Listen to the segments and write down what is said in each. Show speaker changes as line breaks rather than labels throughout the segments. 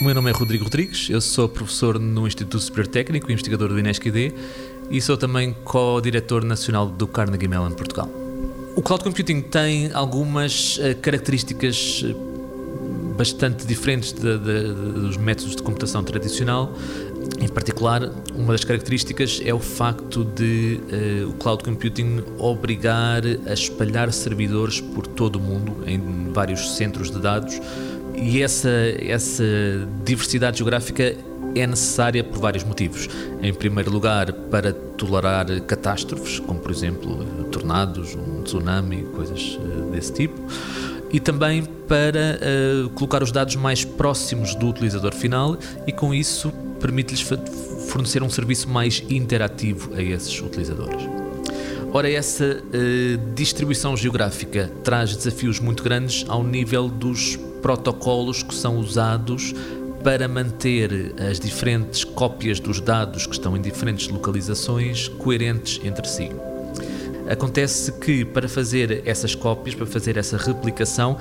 nome é Rodrigo Rodrigues, eu sou professor no Instituto Superior Técnico, investigador do INESC-ID e sou também co-diretor nacional do Carnegie Mellon Portugal. O cloud computing tem algumas uh, características uh, bastante diferentes de, de, dos métodos de computação tradicional. Em particular, uma das características é o facto de uh, o cloud computing obrigar a espalhar servidores por todo o mundo, em vários centros de dados, e essa, essa diversidade geográfica é necessária por vários motivos. Em primeiro lugar, para tolerar catástrofes, como por exemplo tornados, um tsunami, coisas eh, desse tipo. E também para uh, colocar os dados mais próximos do utilizador final e com isso permite-lhes fornecer um serviço mais interativo a esses utilizadores. Ora, essa uh, distribuição geográfica traz desafios muito grandes ao nível dos protocolos que são usados para manter as diferentes cópias dos dados que estão em diferentes localizações coerentes entre si. Acontece que para fazer essas cópias, para fazer essa replicação,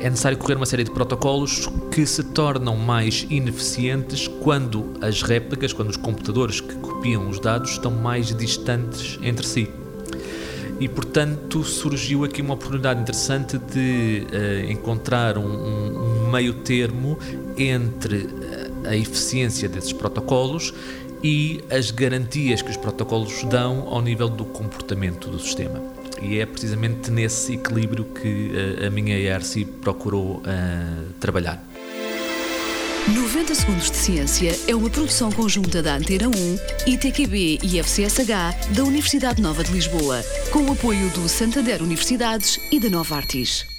é necessário correr uma série de protocolos que se tornam mais ineficientes quando as réplicas, quando os computadores que copiam os dados estão mais distantes entre si e portanto surgiu aqui uma oportunidade interessante de uh, encontrar um, um, meio termo entre eh, a eficiência desses protocolos e as garantias que os protocolos dão ao nível do comportamento do sistema. E é precisamente nesse equilíbrio que uh, a minha ERC procurou uh, trabalhar.
90 Segundos de Ciência é uma produção conjunta da Antena 1, ITQB e FCSH da Universidade Nova de Lisboa, com o apoio do Santander Universidades e da Nova Artis.